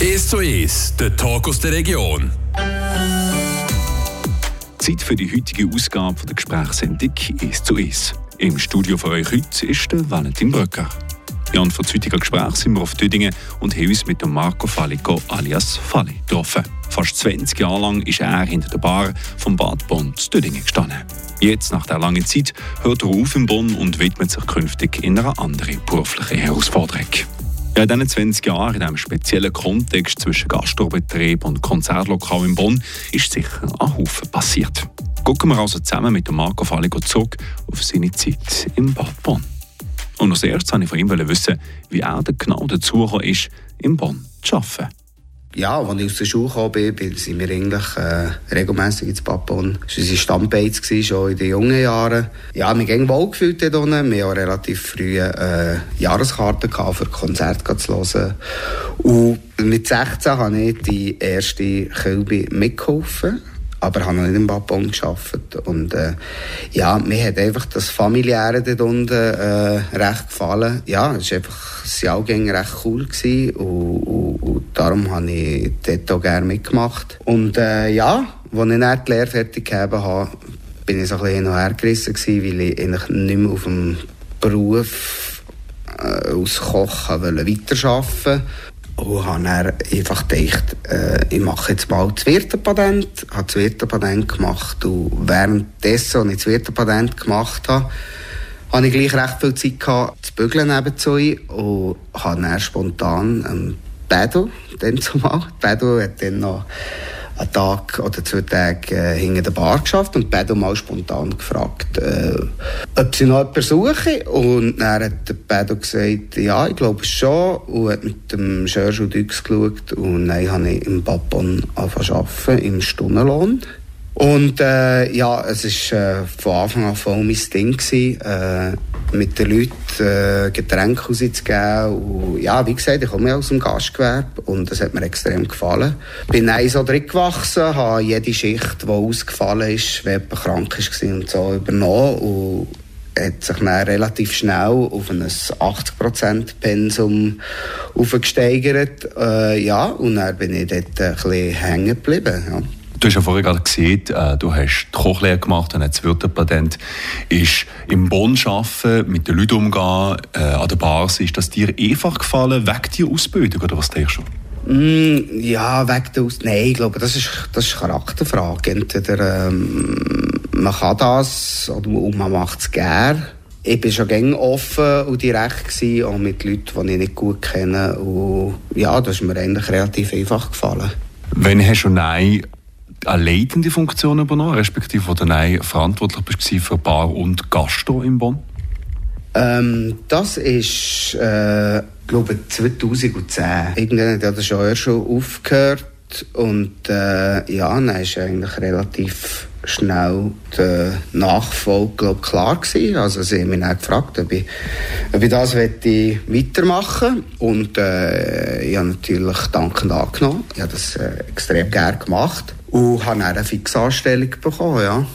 1 zu 1, der Talk aus der Region. Zeit für die heutige Ausgabe der Gesprächssendung 1 zu 1. Im Studio für euch heute ist der Valentin Bröcker. Jan von Zütiger Gespräch sind wir auf Tüdingen und haben uns mit dem Marco Fallico alias Falli getroffen. Fast 20 Jahre lang ist er hinter der Bar vom Bad Bonn zu Tüdingen gestanden. Jetzt, nach der langen Zeit, hört er auf in Bonn und widmet sich künftig in einer anderen beruflichen Herausforderung. Ja, in diesen 20 Jahren, in diesem speziellen Kontext zwischen Gastrobetrieb und Konzertlokal in Bonn, ist sicher ein Haufen passiert. Gucken wir also zusammen mit Marco Falligo zurück auf seine Zeit im Bad Bonn. Und als erstes wollte ich von ihm wissen, wie er genau dazu ist, in Bonn zu arbeiten. Ja, als ich aus der Schule kam, bin, sind wir eigentlich äh, regelmässig ins Papon. Das war unsere Stammbeiz schon in den jungen Jahren. Ja, wir haben wohl gefühlt dort unten. Wir hatten relativ früh äh, Jahreskarten für Konzerte zu hören. Und mit 16 habe ich die erste Kölbe mitgeholfen aber habe noch nicht im Babon geschafft und äh, ja mir hat einfach das familiäre dort unten äh, recht gefallen. Ja es war einfach das Jahrgänge recht cool gewesen. Und, und, und darum habe ich dort auch gerne mitgemacht. Und äh, ja als ich dann die Lehre fertig gegeben habe bin ich so ein bisschen hin und her gerissen gewesen, weil ich eigentlich nicht mehr auf dem Beruf äh, als Koch weiterarbeiten. wollte und habe dann einfach gedacht, äh, ich mache jetzt mal das Wirtepatent. Ich habe das Wirtepatent gemacht und währenddessen, als ich das Wirtepatent gemacht habe, hatte ich gleich recht viel Zeit gehabt, zu bügeln nebenzu und habe dann spontan ähm, Bedo, dann zumal, Bedo hat dann noch einen Tag oder zwei Tage äh, hinter der Bar geschafft und Pedro mal spontan gefragt, äh, ob sie noch jemanden suchen. Und dann hat der Pedro gesagt, ja, ich glaube schon. Und hat mit dem Sergio Dux geschaut. Und dann habe ich im Papon angefangen im Stundenlohn. Und äh, ja, es war äh, von Anfang an voll mein Ding. Gewesen, äh, mit den Leuten äh, Getränke rauszugeben. Ja, wie gesagt, ich komme aus dem Gastgewerbe und das hat mir extrem gefallen. Bin dann so drin gewachsen, habe jede Schicht, die ausgefallen ist, wenn jemand krank war und so, übernommen. Und hat sich dann relativ schnell auf ein 80% Pensum aufgesteigert. Äh, ja, und dann bin ich dort ein bisschen hängen geblieben. Ja. Du hast ja vorhin gerade gesehen, äh, du hast die Kochlehre gemacht und das Wirtepatent. Ist im Bonn arbeiten, mit den Leuten umgehen, äh, an der Basis, ist das dir einfach gefallen, wegen deiner Ausbildung oder was denkst du? Mm, ja, wegen der Ausbildung. Nein, ich glaube, das ist, das ist eine Charakterfrage. Entweder ähm, man kann das oder man macht es gerne. Ich war schon gerne offen und direkt, gewesen, auch mit Leuten, die ich nicht gut kenne. Und ja, das ist mir eigentlich relativ einfach gefallen. Wenn hast du Nein eine leitende Funktion übernommen, respektive wo du dann verantwortlich bist für Bar und Gastro in Bonn? Ähm, das ist, äh, glaube ich, 2010. Irgendwann hat das schon schon aufgehört und äh, ja, dann ist eigentlich relativ schnell die Nachfolge glaub, klar gewesen. Also sie haben mich dann gefragt, ob ich, ob ich das weitermachen und äh, ich habe natürlich dankend angenommen. Ich habe das äh, extrem gerne gemacht. Und habe dann eine Fixanstellung bekommen, ja.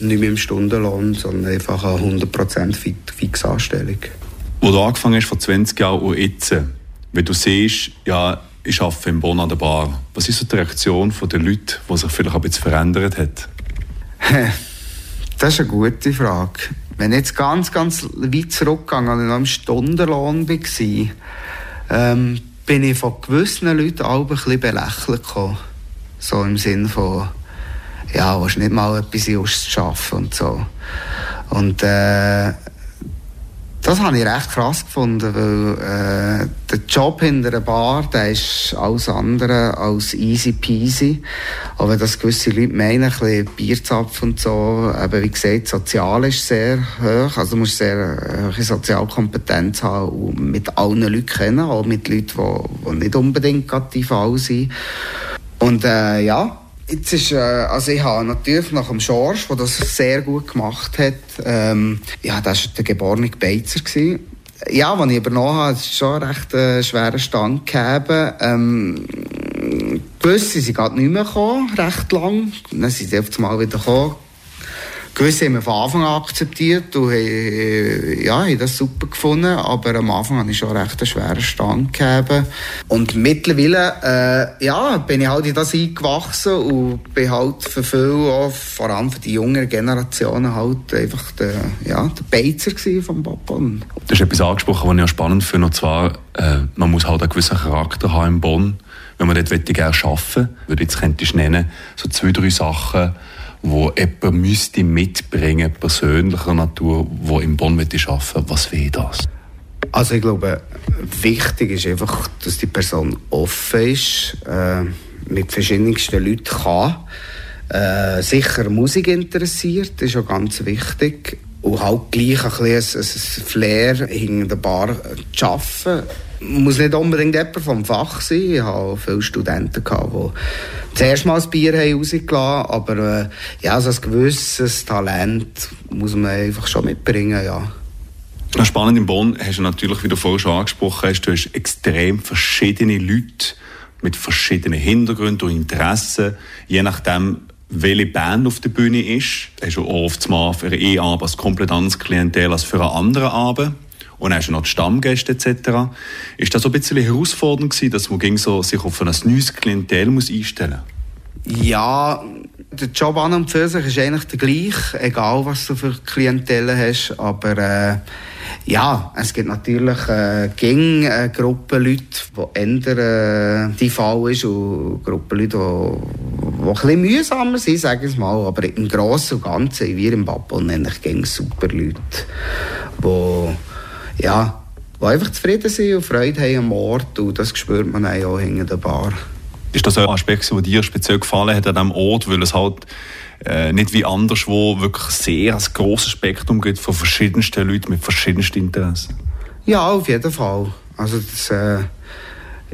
Nicht mit dem Stundenlohn, sondern einfach eine 100% Fixanstellung. Wo du angefangen hast vor 20 Jahren und jetzt, wenn du siehst, ja, ich arbeite in Bonn an der Bar, was ist so die Reaktion der Leute, die sich vielleicht ein bisschen verändert hat? Das ist eine gute Frage. Wenn ich jetzt ganz, ganz weit zurückgegangen und noch im Stundenlohn war, ähm, bin ich von gewissen Leuten auch ein bisschen belächelt gekommen. So im Sinn von, ja, willst nicht mal etwas ausschaffen und so. Und äh, das habe ich recht krass gefunden, weil äh, der Job hinter der Bar, der ist alles andere als easy peasy. Aber dass gewisse Leute meinen, ein bisschen Bierzapf und so, eben wie gesagt, sozial ist sehr hoch. Also du musst sehr hohe Sozialkompetenz haben und mit allen Leuten kennen, auch mit Leuten, die, die nicht unbedingt gerade Fall sind. Und äh, ja, jetzt ist, äh, also ich habe natürlich nach dem Schorsch, der das sehr gut gemacht hat, ähm, ja, das war der geborene Beizer. Gewesen. Ja, als ich übernommen habe, es schon recht äh, schweren Stand gegeben. Ähm, gewisse sind gerade nicht mehr gekommen, recht lang. Dann sind sie auf einmal wieder gekommen Gewisse haben wir von Anfang an akzeptiert und haben, ja, haben das super gefunden, aber am Anfang habe ich schon recht einen schweren Stand gegeben. Und mittlerweile, äh, ja, bin ich halt in das eingewachsen und bin halt für viele, auch, vor allem für die jüngeren Generationen, halt einfach der, ja, der Beizer vom Papa. Du hast etwas angesprochen, was ich auch spannend finde, und zwar, äh, man muss halt einen gewissen Charakter haben in Bonn, wenn man dort gerne arbeiten würde. Jetzt könntest du nennen, so zwei, drei Sachen, wo jemand müsste mitbringen, persönlicher Natur, wo im Bonn arbeiten möchte. Was wäre das? Also ich glaube, wichtig ist einfach, dass die Person offen ist, äh, mit verschiedensten Leuten kann. Äh, sicher Musik interessiert, ist auch ganz wichtig. Und halt gleich ein, bisschen ein, Flair hinter der Bar zu arbeiten muss nicht unbedingt jemand vom Fach sein. Ich hatte viele Studenten, die zuerst mal das Bier rausgelassen haben, aber äh, ja, so ein gewisses Talent muss man einfach schon mitbringen, ja. Spannend in Bonn hast du natürlich, wie du vorhin schon angesprochen hast, du hast extrem verschiedene Leute mit verschiedenen Hintergründen und Interessen, je nachdem, welche Band auf der Bühne ist. Hast du oft mal für einen Abend als komplett anderes Klientel als für einen anderen Abend und hast du noch die Stammgäste etc. Ist das so ein bisschen herausfordernd gewesen, dass man so sich auf ein neues Klientel muss einstellen muss? Ja, der Job an und für sich ist eigentlich der gleiche, egal was du für Klientel hast, aber äh, ja, es gibt natürlich äh, gegen äh, Gruppen Leute, die ändern äh, die Fall ist und Gruppen die, die ein bisschen mühsamer sind, sage ich mal, aber im Großen und Ganzen, wir im Babon eigentlich gegen super Leute, die ja, die einfach zufrieden sind und Freude haben am Ort und das spürt man auch hinter der Bar. Ist das ein Aspekt, der dir speziell gefallen hat an diesem Ort, weil es halt äh, nicht wie anderswo wirklich sehr ein grosses Spektrum gibt von verschiedensten Leuten mit verschiedensten Interessen? Ja, auf jeden Fall. Also das, äh,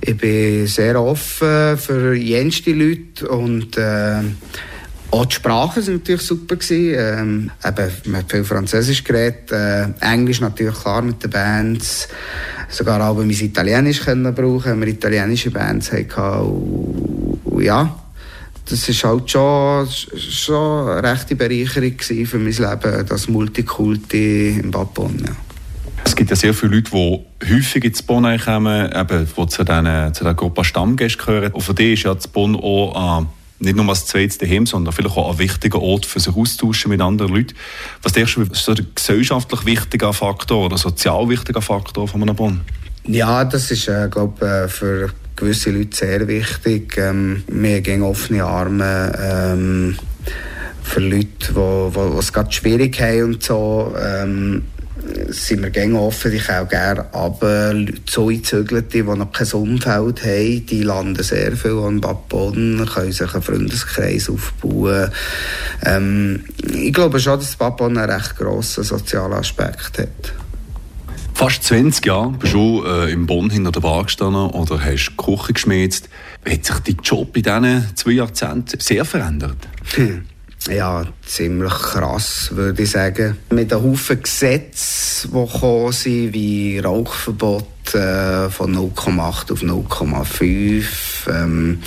ich bin sehr offen für jenste Leute und äh, auch die Sprachen sind natürlich super gewesen. Ähm, eben, man hat viel Französisch geredet, äh, Englisch natürlich klar mit den Bands. Sogar auch mein Italienisch können brauchen, wenn wir italienische Bands hatten. Und, und ja, das ist halt schon, schon eine rechte Bereicherung für mein Leben, das Multikulti im Bad Bonn. Ja. Es gibt ja sehr viele Leute, die häufig ins Bonn kommen, eben, die zu, der Gruppe Stammgäste gehören. Und für die ist ja das Bonn auch äh, nicht nur als zweites daheim, sondern vielleicht auch ein wichtiger Ort für sich austauschen mit anderen Leuten. Was denkst du, ist so der gesellschaftlich wichtige Faktor oder sozial wichtiger Faktor von einem Bonn? Ja, das ist, äh, glaube äh, für gewisse Leute sehr wichtig. Ähm, wir gehen offene Arme. Ähm, für Leute, die es gerade schwierig haben und so. Ähm, sind wir gerne offen. Ich auch gerne aber so Eingezügelte, die noch kein Umfeld haben, die landen sehr viel an Bad Boden, können sich einen Freundeskreis aufbauen. Ähm, ich glaube schon, dass Bad Boden einen recht grossen sozialen Aspekt hat. Fast 20 Jahre bist du äh, im Bonn hinter der Bar gestanden oder hast Küche geschmiert. Hat sich dein Job in diesen zwei Jahrzehnten sehr verändert? Hm. ja, ziemlich krass, würde ich sagen. Mit einem Haufen Gesetze, die gekommen sind, wie Rauchverbot äh, von 0,8 auf 0,5. Ähm,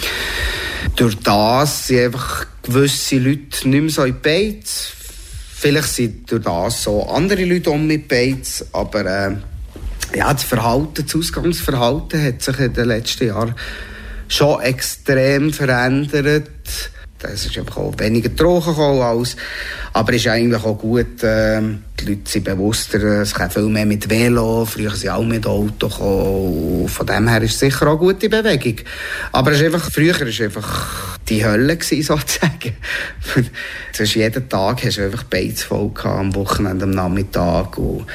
durch das sind einfach gewisse Leute nicht mehr so in Beiz. Vielleicht sind durch das so andere Leute um mit Beiz, aber äh, ja, das Verhalten, das Ausgangsverhalten hat sich in den letzten Jahren schon extrem verändert es ist einfach auch weniger Drogen gekommen als, aber es ist eigentlich auch gut, äh, die Leute sind bewusster, es kommt viel mehr mit Velo, früher sind auch mit Auto gekommen, von dem her ist es sicher auch eine gute Bewegung. Aber es ist einfach, früher war es einfach die Hölle gewesen, sozusagen. es ist jeden Tag hast du einfach Beiz voll gehabt, am Wochenende, am Nachmittag und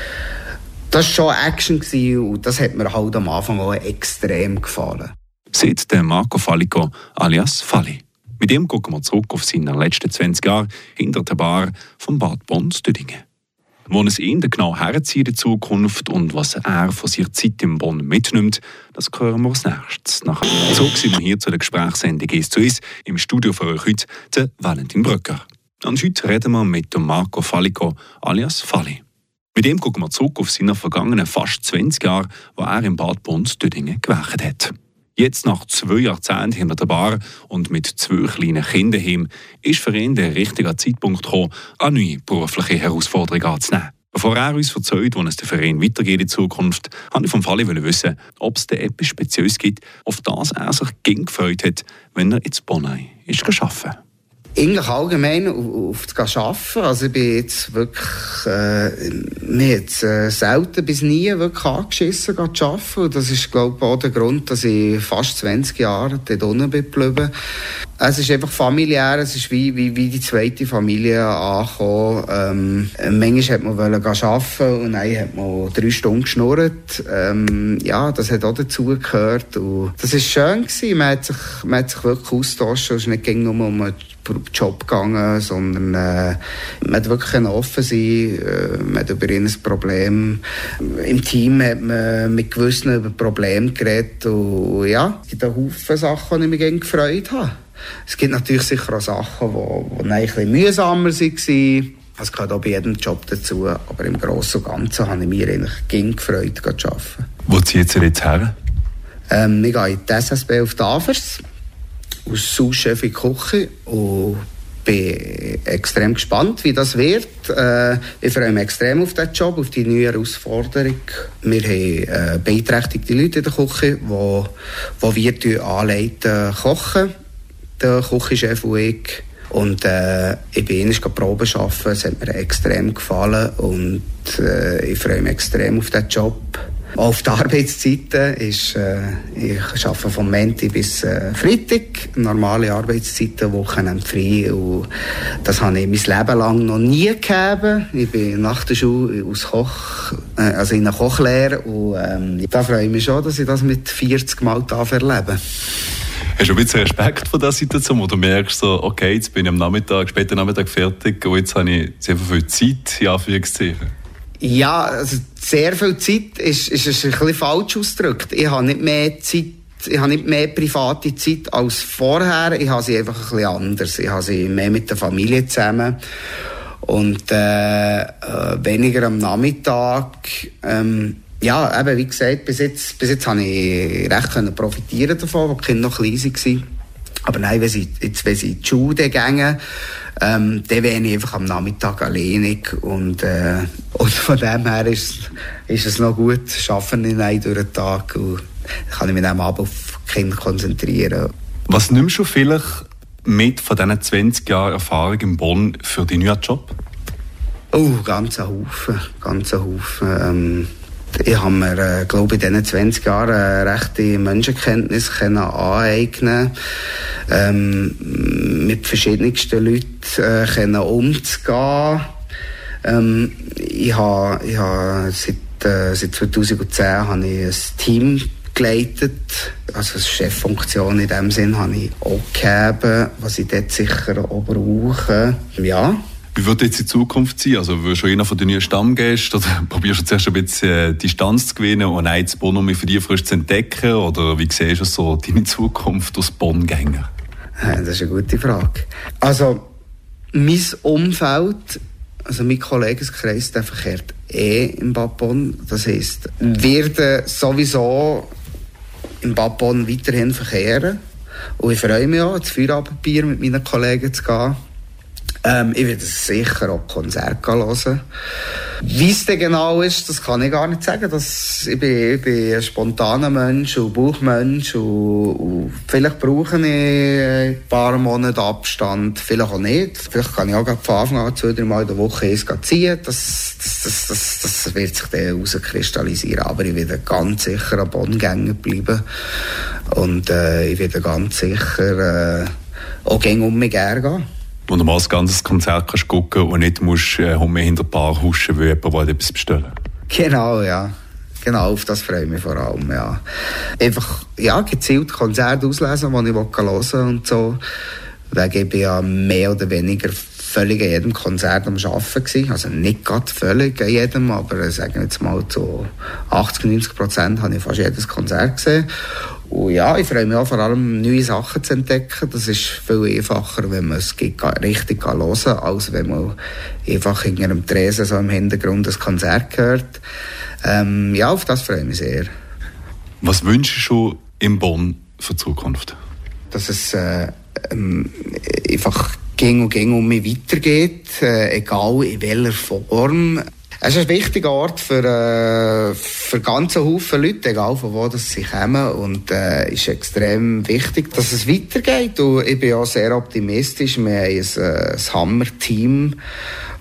das war schon Action gewesen, und das hat mir halt am Anfang auch extrem gefallen. Der Marco Fallico alias Falli. Mit ihm gucken wir zurück auf seine letzten 20 Jahre hinter der Bar von Bad Bonn-Stüdingen. Wo es ihn genau herzieht in der Zukunft und was er von seiner Zeit in Bonn mitnimmt, das hören wir als nächstes. Nachher so sind wir hier zu der Gesprächssendung «Ist zu uns» im Studio für euch heute, der Valentin Bröcker. Und heute reden wir mit Marco Fallico alias Falli. Mit ihm gucken wir zurück auf seine vergangenen fast 20 Jahre, wo er in Bad Bonn-Stüdingen gewählt hat. Jetzt nach zwei Jahrzehnten hinter der Bar und mit zwei kleinen Kindern ist für ihn der richtige Zeitpunkt gekommen, eine neue berufliche Herausforderung anzunehmen. Bevor er uns erzählt, wo es der Verein weitergeht in Zukunft, wollte ich vom Fall wissen, ob es da etwas Spezielles gibt, auf das er sich gefreut hat, wenn er ins Bonn ist arbeiten eigentlich allgemein auf, das Arbeiten. Also ich bin jetzt wirklich, äh, jetzt äh, selten bis nie wirklich angeschissen zu arbeiten. Und das ist, glaube ich, auch der Grund, dass ich fast 20 Jahre dort unten bin. Es ist einfach familiär, es ist wie, wie, wie die zweite Familie angekommen. Ähm, manchmal hat man arbeiten und dann hat man drei Stunden geschnurrt. Ähm, ja, das hat auch dazugehört. Und das war schön gewesen. Man hat sich, man hat sich wirklich austauscht. Es ist nicht nur um Job gegangen, sondern äh, man hat wirklich offen sein äh, man hat über ein Problem. Im Team hat man mit gewissen über Probleme geredet und ja, es gibt einen Haufen Sachen, die ich mich gefreut habe. Es gibt natürlich sicher auch Sachen, die, die ein bisschen mühsamer waren. Das gehört auch bei jedem Job dazu. Aber im Großen und Ganzen habe ich mich eigentlich gefreut, zu arbeiten. Wo zieht ihr jetzt her? Ähm, ich gehe in die SSB auf Tafers, als Sous-Chef in die Küche und bin extrem gespannt, wie das wird. Äh, ich freue mich extrem auf diesen Job, auf die neue Herausforderung. Wir haben äh, beeinträchtigte Leute in der Küche, die, die wir anleiten, kochen der Küchenchef und ich. Und äh, ich bin einmal Proben arbeiten, es hat mir extrem gefallen und äh, ich freue mich extrem auf diesen Job. Auf die Arbeitszeiten ist, äh, ich arbeite von Montag bis äh, Freitag, normale Arbeitszeiten, Wochenende frei und das habe ich mein Leben lang noch nie gegeben. Ich bin nach der Schule aus Koch, äh, also in einer Kochlehre und ähm, da freue ich mich schon, dass ich das mit 40 Mal erleben darf. Hast du ein bisschen Respekt vor dieser Situation, wo du merkst, so, okay, jetzt bin ich am Nachmittag, später Nachmittag fertig und jetzt habe ich sehr viel Zeit, in Anführungszeichen? Ja, also sehr viel Zeit ist, ist, ist ein bisschen falsch ausgedrückt. Ich habe nicht mehr Zeit ich habe nicht mehr private Zeit als vorher. Ich habe sie einfach ein bisschen anders. Ich habe sie mehr mit der Familie zusammen und äh, äh, weniger am Nachmittag. Ähm, ja, eben, wie gesagt, bis jetzt, bis jetzt habe ich recht können profitieren davon, als die Kinder noch klein waren. Aber nein, wenn sie, jetzt, wenn sie in die Schule gehen, ähm, dann wäre ich einfach am Nachmittag alleinig. Und, äh, und von dem her ist, ist es noch gut, arbeiten ich nicht durch den Tag und kann ich mich dann Abend auf Kinder konzentrieren. Was nimmst du vielleicht mit von diesen 20 Jahren Erfahrung in Bonn für deinen neuen Job? Oh, ganz ein Haufen, ganz ein Haufen. Ähm, ich habe mir, äh, glaube ich, in diesen 20 Jahren äh, rechte Menschenkenntnis können aneignen ähm, mit verschiedensten Leuten äh, können umzugehen. Ähm, ich habe, ich habe seit, äh, seit 2010 habe ich ein Team geleitet. Also eine Cheffunktion in dem Sinn habe ich auch gegeben, was ich dort sicher auch brauche. Ja, wie wird jetzt die Zukunft sein? Also, wirst du einer von den neuen Stammgästen oder probierst du zuerst ein bisschen äh, Distanz zu gewinnen und ein Bonn für dich frisch zu entdecken? Oder wie siehst du so deine Zukunft als Bonngänger? Das ist eine gute Frage. Also, mein Umfeld, also mein Kollegenkreis, der verkehrt eh im Bonn. Das heisst, werden sowieso im Bonn weiterhin verkehren. Und ich freue mich auch, ins Feierabendbier mit meinen Kollegen zu gehen. Ähm, ich werde sicher auch Konzerte hören. Wie es denn genau ist, das kann ich gar nicht sagen. Das, ich, bin, ich bin ein spontaner Mensch und Buchmensch und, und vielleicht brauche ich ein paar Monate Abstand, vielleicht auch nicht. Vielleicht kann ich auch von Anfang an zwei, drei Mal in der Woche eins ziehen. Das, das, das, das, das wird sich dann herauskristallisieren. Aber ich werde ganz sicher an Bonn bleiben. Und äh, ich werde ganz sicher äh, auch gegen um mich gehen wo du mal ein ganzes Konzert kannst gucken und nicht musst äh, hinter Bar huschen, weil jemand etwas bestellen Genau, ja. Genau, auf das freue ich mich vor allem, ja. Einfach, ja, gezielt Konzerte auslesen, die ich hören will und so. Wegen ich bin ja mehr oder weniger völlig an jedem Konzert am Arbeiten. Also nicht gerade völlig an jedem, aber sagen wir jetzt mal zu 80, 90 Prozent habe ich fast jedes Konzert gesehen. Und ja, ich freue mich auch vor allem, neue Sachen zu entdecken. Das ist viel einfacher, wenn man es richtig hören kann, als wenn man einfach hinter einem Tresen so im Hintergrund das Konzert hört. Ähm, ja, auf das freue ich mich sehr. Was wünschst du im Bonn für die Zukunft? Dass es äh, ähm, einfach ging und ging um mich weitergeht, äh, egal in welcher Form. Es ist ein wichtiger Ort für, äh, für ganze Haufen Leute, egal von wo das sie kommen. Und äh, ist extrem wichtig, dass es weitergeht. Und ich bin auch sehr optimistisch. Wir haben ein, äh, ein Hammer-Team,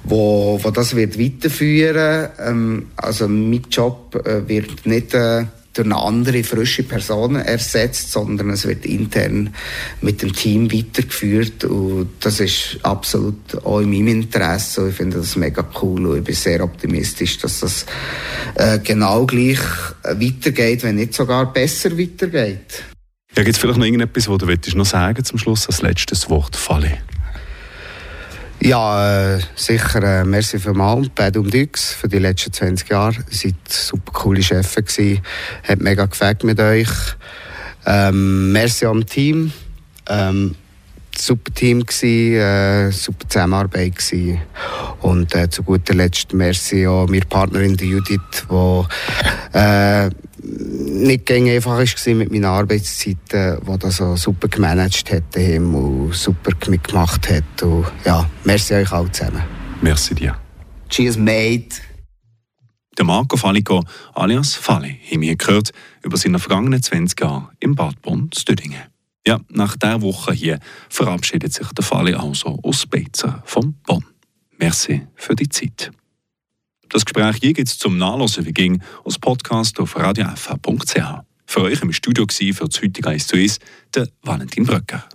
wo, wo das wird weiterführen. Ähm, also mein Job äh, wird nicht äh, durch eine andere, frische Person ersetzt, sondern es wird intern mit dem Team weitergeführt und das ist absolut auch in meinem Interesse ich finde das mega cool und ich bin sehr optimistisch, dass das äh, genau gleich weitergeht, wenn nicht sogar besser weitergeht. Ja, gibt es vielleicht noch irgendetwas, was du noch sagen zum Schluss als letztes Wort, Falle? Ja, äh, sicher. Äh, merci vielmals, Bedum Dux, für die letzten 20 Jahre. Ihr seid super coole Chefs gewesen. Hat mega gefällt mit euch. Ähm, merci am Team. Ähm, super Team gewesen, äh, super Zusammenarbeit gewesen. Und äh, zu guter Letzt merci auch meine Partnerin Judith, die nicht einfach war mit meinen Arbeitszeiten, die das so super gemanagt hat und super mitgemacht hat. Und ja, merci euch alle zusammen. Merci dir. Cheers, mate. Der Marco Fallico alias Falle haben wir gehört über seine vergangenen 20 Jahre im Bad Bonn-Stüdingen. Ja, nach dieser Woche hier verabschiedet sich der Falle also aus Beizer vom Bonn. Merci für die Zeit. Das Gespräch hier gibt es zum Nachlesen wie ging als Podcast auf radiofh.ch. Für euch im Studio war für das heutige 1 zu 1 der Valentin Bröcker.